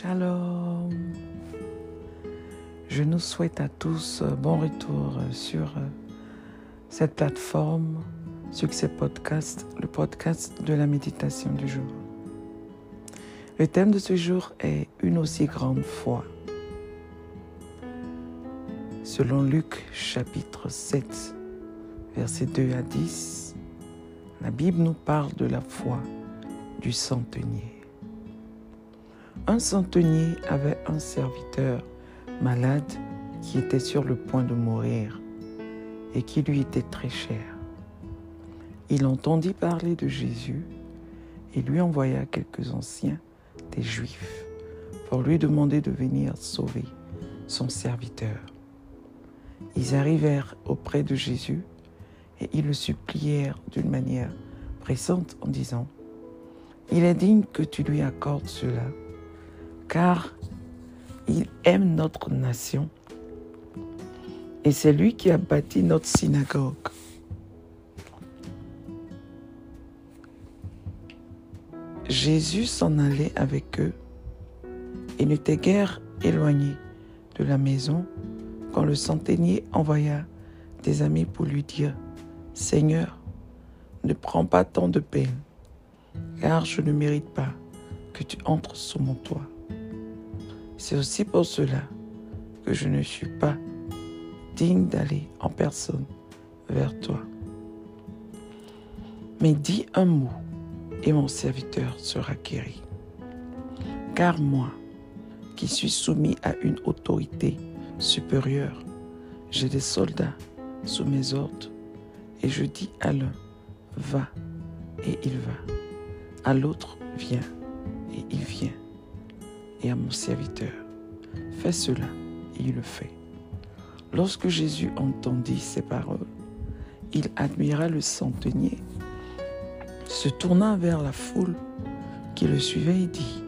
Shalom. Je nous souhaite à tous bon retour sur cette plateforme Succès Podcast, le podcast de la méditation du jour. Le thème de ce jour est une aussi grande foi. Selon Luc chapitre 7, versets 2 à 10, la Bible nous parle de la foi du centenier. Un centenier avait un serviteur malade qui était sur le point de mourir et qui lui était très cher. Il entendit parler de Jésus et lui envoya quelques anciens des Juifs pour lui demander de venir sauver son serviteur. Ils arrivèrent auprès de Jésus et ils le supplièrent d'une manière pressante en disant, Il est digne que tu lui accordes cela car il aime notre nation et c'est lui qui a bâti notre synagogue. Jésus s'en allait avec eux et n'était guère éloigné de la maison quand le centenier envoya des amis pour lui dire, Seigneur, ne prends pas tant de peine, car je ne mérite pas que tu entres sous mon toit. C'est aussi pour cela que je ne suis pas digne d'aller en personne vers toi. Mais dis un mot et mon serviteur sera guéri. Car moi, qui suis soumis à une autorité supérieure, j'ai des soldats sous mes ordres, et je dis à l'un, va, et il va. À l'autre, viens, et il vient et à mon serviteur, fais cela, et il le fait. Lorsque Jésus entendit ces paroles, il admira le centenier, se tourna vers la foule qui le suivait et dit,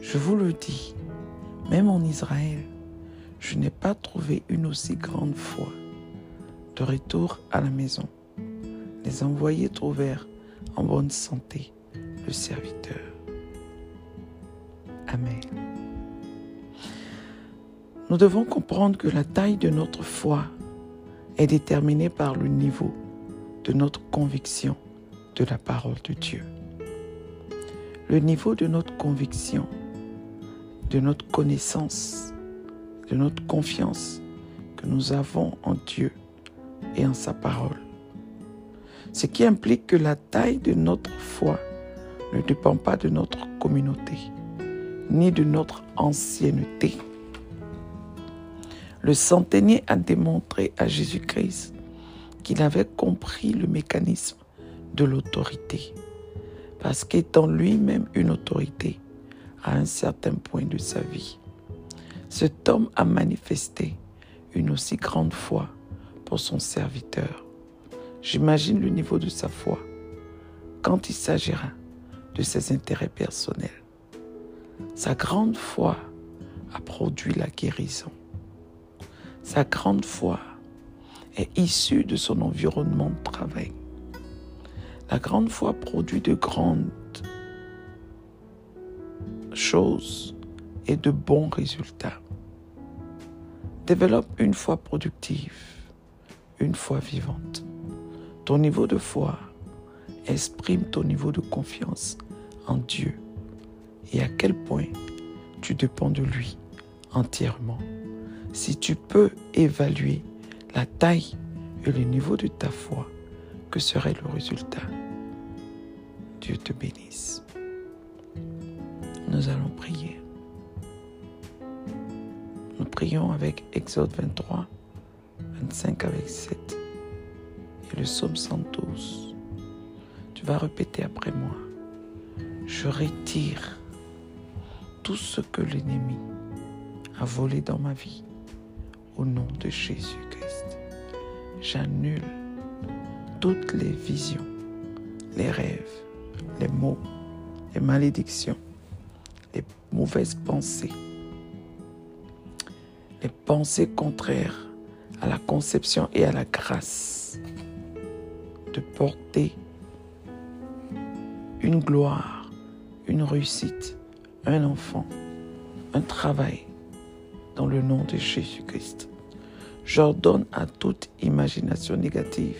Je vous le dis, même en Israël, je n'ai pas trouvé une aussi grande foi. De retour à la maison, les envoyés trouvèrent en bonne santé le serviteur. Amen. Nous devons comprendre que la taille de notre foi est déterminée par le niveau de notre conviction de la parole de Dieu. Le niveau de notre conviction, de notre connaissance, de notre confiance que nous avons en Dieu et en sa parole. Ce qui implique que la taille de notre foi ne dépend pas de notre communauté, ni de notre ancienneté. Le centenier a démontré à Jésus-Christ qu'il avait compris le mécanisme de l'autorité, parce qu'étant lui-même une autorité à un certain point de sa vie, cet homme a manifesté une aussi grande foi pour son serviteur. J'imagine le niveau de sa foi quand il s'agira de ses intérêts personnels. Sa grande foi a produit la guérison. Sa grande foi est issue de son environnement de travail. La grande foi produit de grandes choses et de bons résultats. Développe une foi productive, une foi vivante. Ton niveau de foi exprime ton niveau de confiance en Dieu et à quel point tu dépends de lui entièrement. Si tu peux évaluer la taille et le niveau de ta foi, que serait le résultat? Dieu te bénisse. Nous allons prier. Nous prions avec Exode 23, 25 avec 7 et le psaume 112. Tu vas répéter après moi. Je retire tout ce que l'ennemi a volé dans ma vie au nom de Jésus-Christ. J'annule toutes les visions, les rêves, les mots, les malédictions, les mauvaises pensées, les pensées contraires à la conception et à la grâce de porter une gloire, une réussite un enfant un travail dans le nom de Jésus-Christ. J'ordonne à toute imagination négative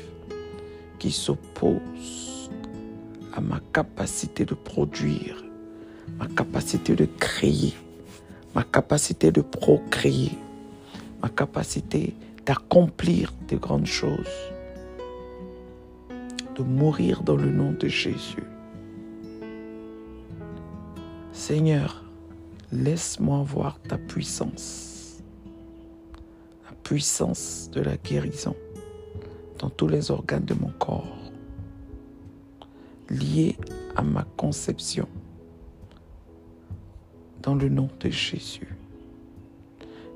qui s'oppose à ma capacité de produire, ma capacité de créer, ma capacité de procréer, ma capacité d'accomplir de grandes choses, de mourir dans le nom de Jésus. Seigneur, laisse-moi voir ta puissance, la puissance de la guérison dans tous les organes de mon corps, liés à ma conception, dans le nom de Jésus,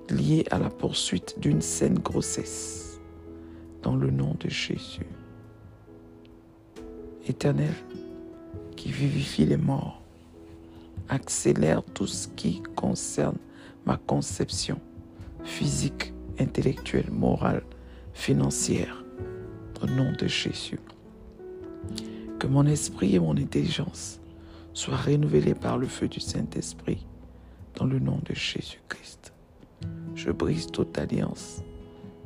liés à la poursuite d'une saine grossesse, dans le nom de Jésus. Éternel, qui vivifie les morts, accélère tout ce qui concerne ma conception physique, intellectuelle, morale, financière, au nom de Jésus. Que mon esprit et mon intelligence soient renouvelés par le feu du Saint-Esprit, dans le nom de Jésus-Christ. Je brise toute alliance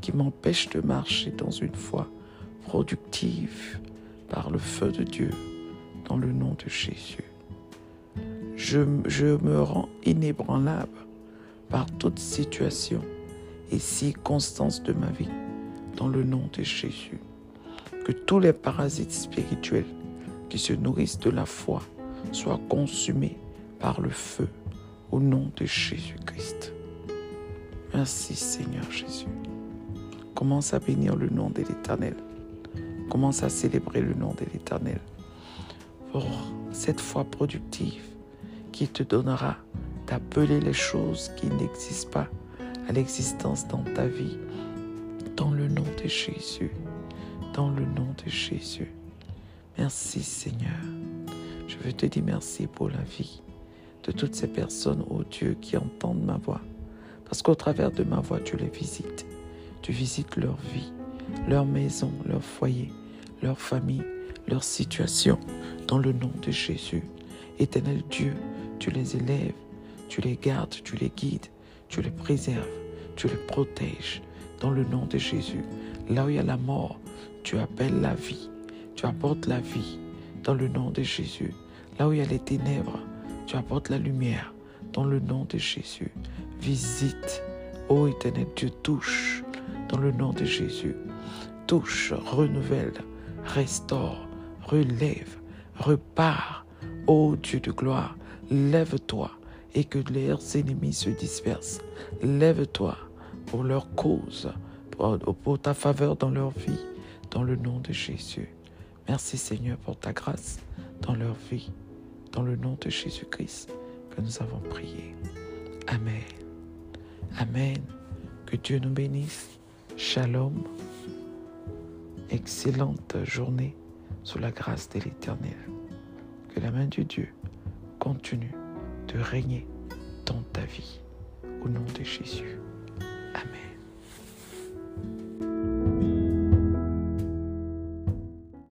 qui m'empêche de marcher dans une foi productive par le feu de Dieu, dans le nom de Jésus je, me rends inébranlable par toute situation et circonstance de ma vie, dans le nom de Jésus. Que tous les parasites spirituels qui se nourrissent de la foi soient consumés par le feu, au nom de Jésus-Christ. Merci Seigneur Jésus. Commence à bénir le nom de l'Éternel. Commence à célébrer le nom de l'Éternel pour cette foi productive qui te donnera d'appeler les choses qui n'existent pas à l'existence dans ta vie. Dans le nom de Jésus. Dans le nom de Jésus. Merci Seigneur. Je veux te dire merci pour la vie de toutes ces personnes, ô Dieu, qui entendent ma voix. Parce qu'au travers de ma voix, tu les visites. Tu visites leur vie, leur maison, leur foyer, leur famille, leur situation. Dans le nom de Jésus. Éternel Dieu, tu les élèves, tu les gardes, tu les guides, tu les préserves, tu les protèges dans le nom de Jésus. Là où il y a la mort, tu appelles la vie, tu apportes la vie dans le nom de Jésus. Là où il y a les ténèbres, tu apportes la lumière dans le nom de Jésus. Visite, ô éternel Dieu, touche dans le nom de Jésus. Touche, renouvelle, restaure, relève, repart, ô Dieu de gloire, Lève-toi et que leurs ennemis se dispersent. Lève-toi pour leur cause, pour, ta faveur dans leur vie, dans le nom de Jésus. Merci Seigneur pour ta grâce dans leur vie, dans le nom de Jésus-Christ que nous avons prié. Amen. Amen. Que Dieu nous bénisse. Shalom. Excellente journée sous la grâce de l'Éternel. Que la main de Dieu continue de régner dans ta vie. Au nom de Jésus. Amen.